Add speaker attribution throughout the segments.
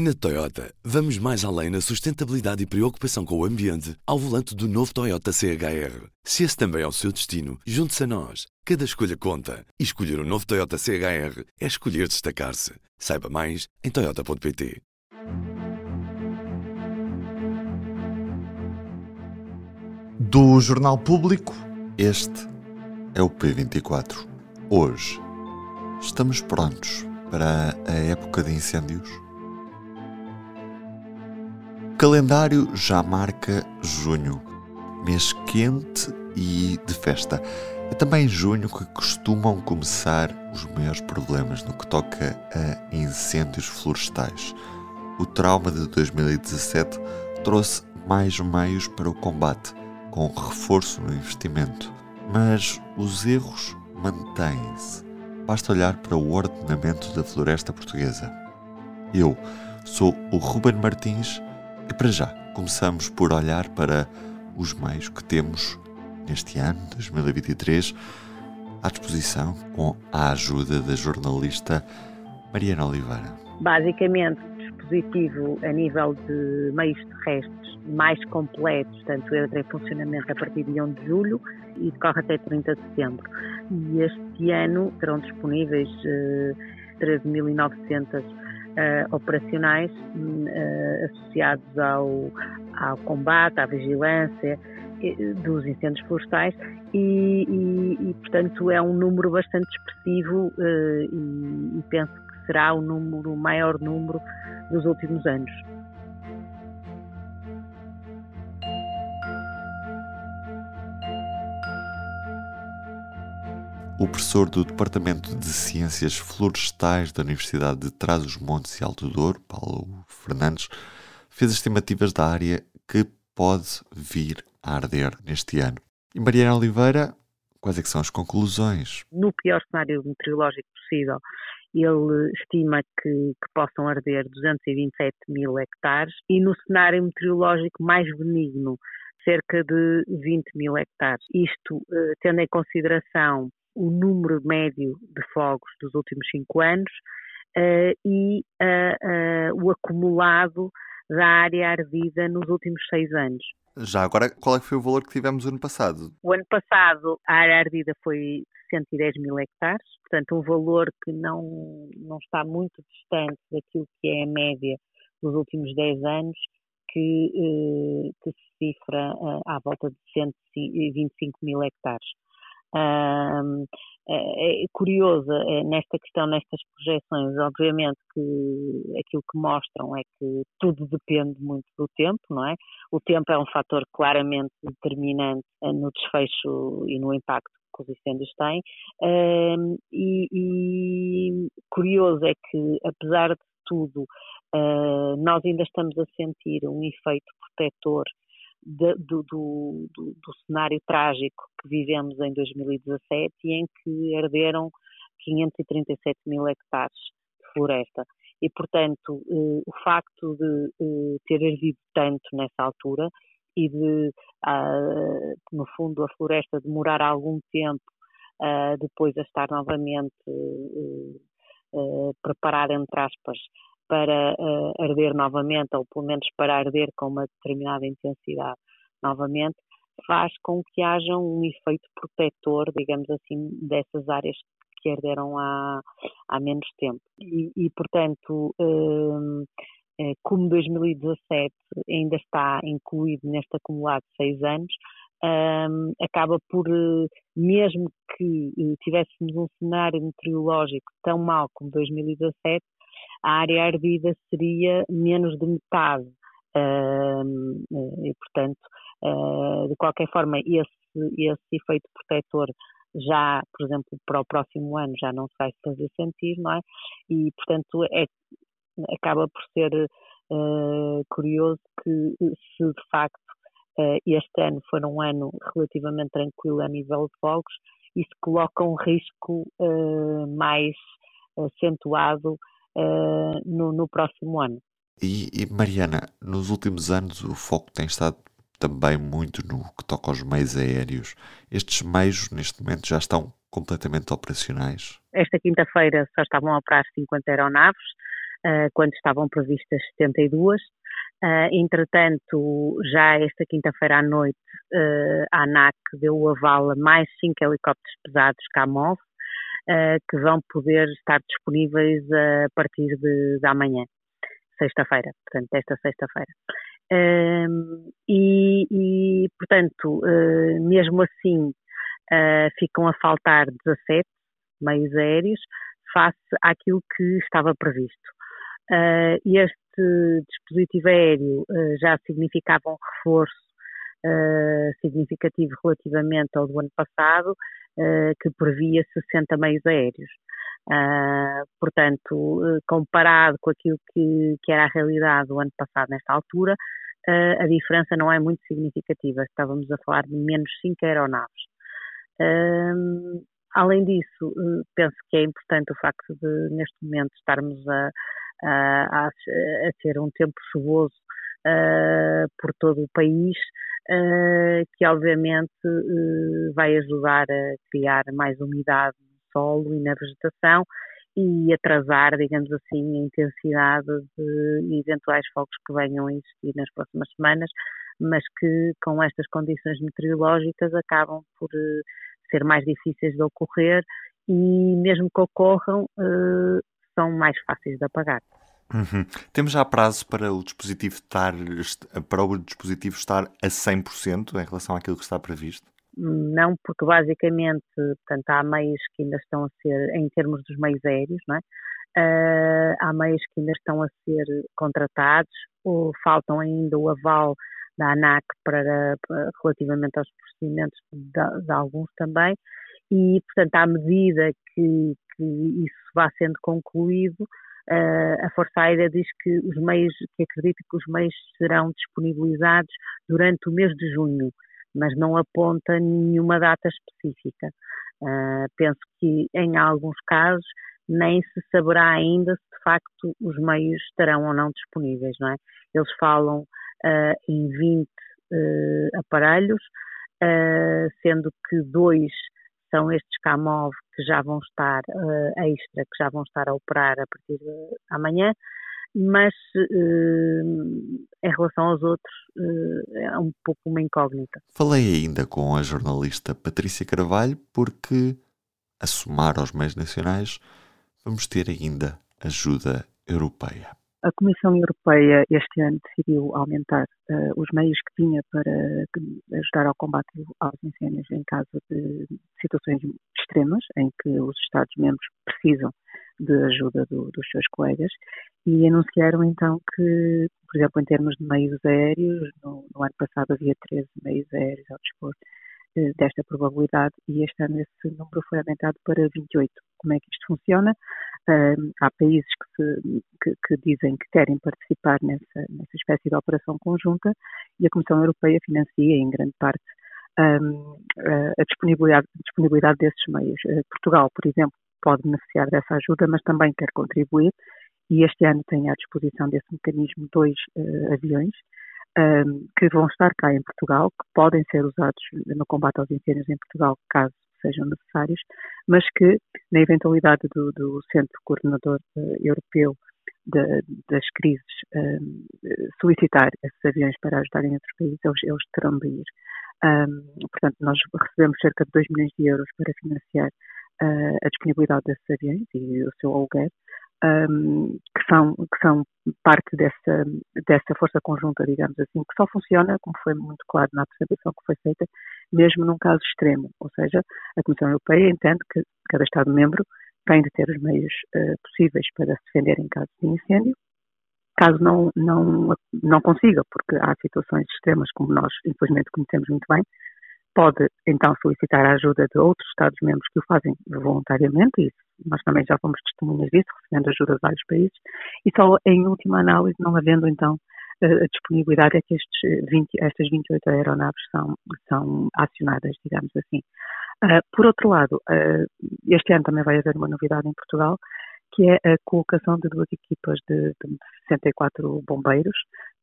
Speaker 1: Na Toyota, vamos mais além na sustentabilidade e preocupação com o ambiente ao volante do novo Toyota CHR. Se esse também é o seu destino, junte-se a nós. Cada escolha conta. E escolher o um novo Toyota CHR é escolher destacar-se. Saiba mais em Toyota.pt.
Speaker 2: Do Jornal Público, este é o P24. Hoje, estamos prontos para a época de incêndios? Calendário já marca junho, mês quente e de festa. É também em junho que costumam começar os maiores problemas no que toca a incêndios florestais. O trauma de 2017 trouxe mais meios para o combate, com reforço no investimento. Mas os erros mantêm-se. Basta olhar para o ordenamento da floresta portuguesa. Eu sou o Ruben Martins e para já, começamos por olhar para os meios que temos neste ano, 2023, à disposição com a ajuda da jornalista Mariana Oliveira.
Speaker 3: Basicamente, dispositivo a nível de meios terrestres mais completos, portanto, entra em funcionamento a partir de 1 de julho e decorre até 30 de setembro. E este ano serão disponíveis eh, 13.900 uh, operacionais uh, associados ao, ao combate, à vigilância dos incêndios florestais e, e, e, portanto é um número bastante expressivo e, e penso que será o número o maior número dos últimos anos.
Speaker 2: O professor do Departamento de Ciências Florestais da Universidade de Trás-os-Montes e Alto Douro, Paulo Fernandes, fez estimativas da área que pode vir a arder neste ano. E Mariana Oliveira, quais é são as conclusões?
Speaker 3: No pior cenário meteorológico possível, ele estima que, que, possam arder 227 mil hectares e no cenário meteorológico mais benigno, cerca de 20 mil hectares. Isto eh, tendo em consideração o número médio de fogos dos últimos cinco anos uh, e uh, uh, o acumulado da área ardida nos últimos seis anos.
Speaker 2: Já agora, qual é que foi o valor que tivemos ano passado?
Speaker 3: O ano passado a área ardida foi 110 mil hectares, portanto um valor que não, não está muito distante daquilo que é a média dos últimos 10 anos, que, que se cifra à volta de 125 mil hectares. Um, é, é curioso é, nesta questão, nestas projeções, obviamente que aquilo que mostram é que tudo depende muito do tempo, não é? O tempo é um fator claramente determinante eh, no desfecho e no impacto que os incêndios têm. Um, e, e, curioso é que, apesar de tudo, uh, nós ainda estamos a sentir um efeito protetor de, do, do, do, do, cenário trágico que vivemos em 2017 e em que herderam 537 mil hectares de floresta. E, portanto, eh, o facto de eh, ter herdido tanto nessa altura e de, ah, no fundo, a floresta demorar algum tempo ah, depois a estar novamente eh, eh preparada, entre aspas, para uh, arder novamente, ou pelo menos para arder com uma determinada intensidade novamente, faz com que haja um efeito protetor, digamos assim, dessas áreas que arderam há, há menos tempo. E, e portanto, uh, como 2017 ainda está incluído neste acumulado de seis anos, um, acaba por, mesmo que tivéssemos um cenário meteorológico tão mau como 2017, a área ardida seria menos de metade. e, portanto, ah, de qualquer forma, esse, esse efeito protetor já, por exemplo, para o próximo ano já não se vai fazer sentir, não é? E, portanto, é, acaba por ser uh, curioso que se de facto uh, este ano for um ano relativamente tranquilo a nível de fogos, isso coloca um risco uh, mais acentuado uh, no, no, próximo ano.
Speaker 2: E, e, Mariana, nos últimos anos o foco tem estado também muito no que toca aos meios aéreos. Estes meios, neste momento, já estão completamente operacionais?
Speaker 3: Esta quinta-feira só estavam a operar 50 aeronaves, quando estavam previstas 72. Uh, entretanto, já esta quinta-feira à noite, uh, a ANAC deu o aval a mais cinco helicópteros pesados Kamov, uh, que vão poder estar disponíveis a partir de, de amanhã, sexta-feira, portanto, desta sexta-feira. E, e, portanto, mesmo assim, ficam a faltar 17 meios aéreos face àquilo que estava previsto. este dispositivo aéreo já significava um reforço significativo relativamente ao do ano passado, que previa 60 meios aéreos. portanto, comparado com aquilo que, que, era a realidade do ano passado nesta altura, a diferença não é muito significativa. Estávamos a falar de menos 5 aeronaves. além disso, penso que é importante o facto de, neste momento, estarmos a, a, a ter um tempo chuvoso por todo o país, que obviamente vai ajudar a criar mais umidade no solo e na vegetação e atrasar, digamos assim, a intensidade de eventuais fogos que venham a existir nas próximas semanas, mas que com estas condições meteorológicas acabam por ser mais difíceis de ocorrer e mesmo que ocorram, são mais fáceis de apagar.
Speaker 2: Uhum. Temos já prazo para o dispositivo estar para o dispositivo estar a 100% em relação àquilo que está previsto?
Speaker 3: Não, porque basicamente, portanto, há meios que ainda estão a ser, em termos dos meios aéreos, não é? Uh, há meios que ainda estão a ser contratados, ou faltam ainda o aval da ANAC para, para relativamente aos procedimentos de, de, alguns também, e, portanto, à medida que, que isso vá sendo concluído, uh, a Força Aérea diz que os meios, que acredita que os meios serão disponibilizados durante o mês de junho, mas não aponta nenhuma data específica. Uh, penso que em alguns casos nem se saberá ainda se de facto os meios estarão ou não disponíveis, não é? Eles falam uh, em 20 uh, aparelhos, sendo que dois são estes CAMOV que já vão estar uh, extra, que já vão estar a operar a partir de amanhã, mas uh, em relação aos outros uh, é um pouco uma incógnita.
Speaker 2: Falei ainda com a jornalista Patrícia Carvalho porque, a somar aos meios nacionais, vamos ter ainda ajuda europeia.
Speaker 4: A Comissão Europeia este ano decidiu aumentar uh, os meios que tinha para ajudar ao combate aos incêndios em caso de situações extremas em que os Estados-membros precisam de ajuda do, dos seus colegas e anunciaram então que, por exemplo, em termos de meios aéreos, no, no ano passado havia 13 meios aéreos ao dispor uh, desta probabilidade e este ano esse número foi aumentado para 28. Como é que isto funciona? Há países que, se, que, que, dizem que querem participar nessa, nessa espécie de operação conjunta e a Comissão Europeia financia em grande parte um, a disponibilidade, disponibilidade desses meios. Uh, Portugal, por exemplo, pode beneficiar dessa ajuda, mas também quer contribuir e este ano tem à disposição desse mecanismo dois uh, aviões um, que vão estar cá em Portugal, que podem ser usados no combate aos incêndios em Portugal, caso sejam necessários, mas que, na eventualidade do, do Centro Coordenador uh, Europeu de, das crises um, solicitar esses aviões para ajudarem outros países, eles, eles terão de ir. Um, portanto, nós recebemos cerca de 2 milhões de euros para financiar uh, a disponibilidade desses aviões e o seu aluguer, um, que, são, que são parte dessa, dessa força conjunta, digamos assim, que só funciona, como foi muito claro na apresentação que foi feita, mesmo num caso extremo. Ou seja, a Comissão Europeia entende que cada Estado-membro tem de ter os meios uh, possíveis para se defender em caso de incêndio. Caso não, não, não consiga, porque há situações extremas, como nós, infelizmente, conhecemos muito bem, pode então solicitar a ajuda de outros Estados-membros que o fazem voluntariamente, e nós também já fomos testemunhas disso, recebendo ajuda de vários países, e só em última análise, não havendo então a disponibilidade, é que estes 20, estas 28 aeronaves são, são acionadas, digamos assim. Uh, por outro lado, uh, este ano também vai haver uma novidade em Portugal, que é a colocação de duas equipas de, de 64 bombeiros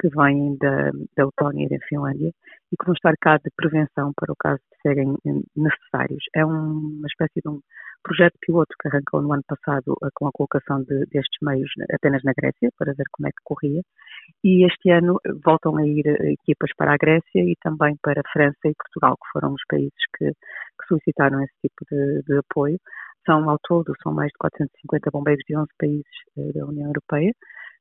Speaker 4: que vêm da, da Letónia e da Finlândia e que vão estar cá de prevenção para o caso de serem necessários. É uma espécie de um projeto piloto que arrancou no ano passado eh, com a colocação de, destes meios apenas na Grécia, para ver como é que corria, e este ano voltam a ir eh, equipas para a Grécia e também para a França e Portugal, que foram os países que, que solicitaram esse tipo de, de, apoio. São, ao todo, são mais de 450 bombeiros de 11 países eh, da União Europeia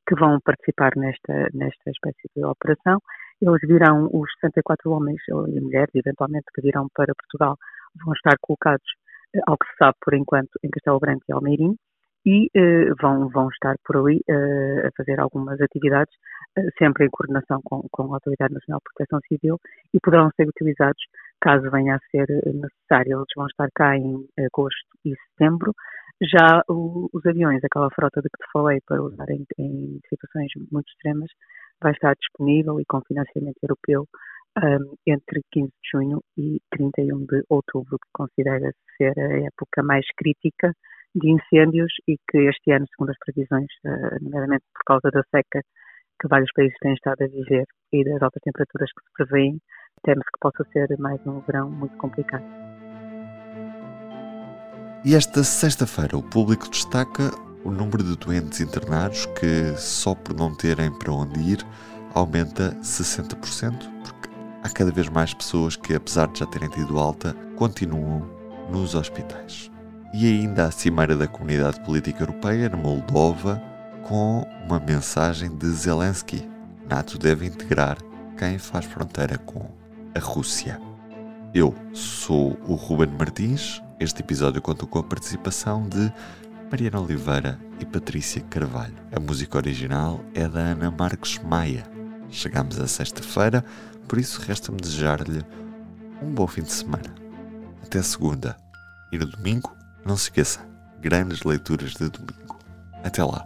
Speaker 4: que vão participar nesta, nesta espécie de operação. Eles virão, os 64 homens e mulheres, eventualmente, que virão para Portugal, vão estar colocados ao que se sabe por enquanto em Castelo Branco e Almeirim, e uh, vão, vão estar por ali uh, a fazer algumas atividades, uh, sempre em coordenação com, com a Autoridade Nacional de Proteção Civil, e poderão ser utilizados caso venha a ser necessário. Eles vão estar cá em agosto e setembro. Já o, os aviões, aquela frota de que te falei para usar em, em situações muito extremas, vai estar disponível e com financiamento europeu um, entre 15 de junho e 31 de outubro, que considera-se ser a época mais crítica de incêndios e que este ano, segundo as previsões, uh, nomeadamente por causa da seca que vários países têm estado a viver e das altas temperaturas que se prevêem, teme-se que possa ser mais um verão muito complicado.
Speaker 2: E esta sexta-feira o público destaca o número de doentes internados que, só por não terem para onde ir, aumenta 60%, há cada vez mais pessoas que, apesar de já terem tido alta, continuam nos hospitais. E ainda a Cimeira da Comunidade Política Europeia, na Moldova, com uma mensagem de Zelensky: NATO deve integrar quem faz fronteira com a Rússia. Eu sou o Ruben Martins. Este episódio contou com a participação de Mariana Oliveira e Patrícia Carvalho. A música original é da Ana Marques Maia. Chegamos a sexta-feira, por isso, resta-me desejar-lhe um bom fim de semana. Até segunda. E no domingo, não se esqueça, grandes leituras de domingo. Até lá.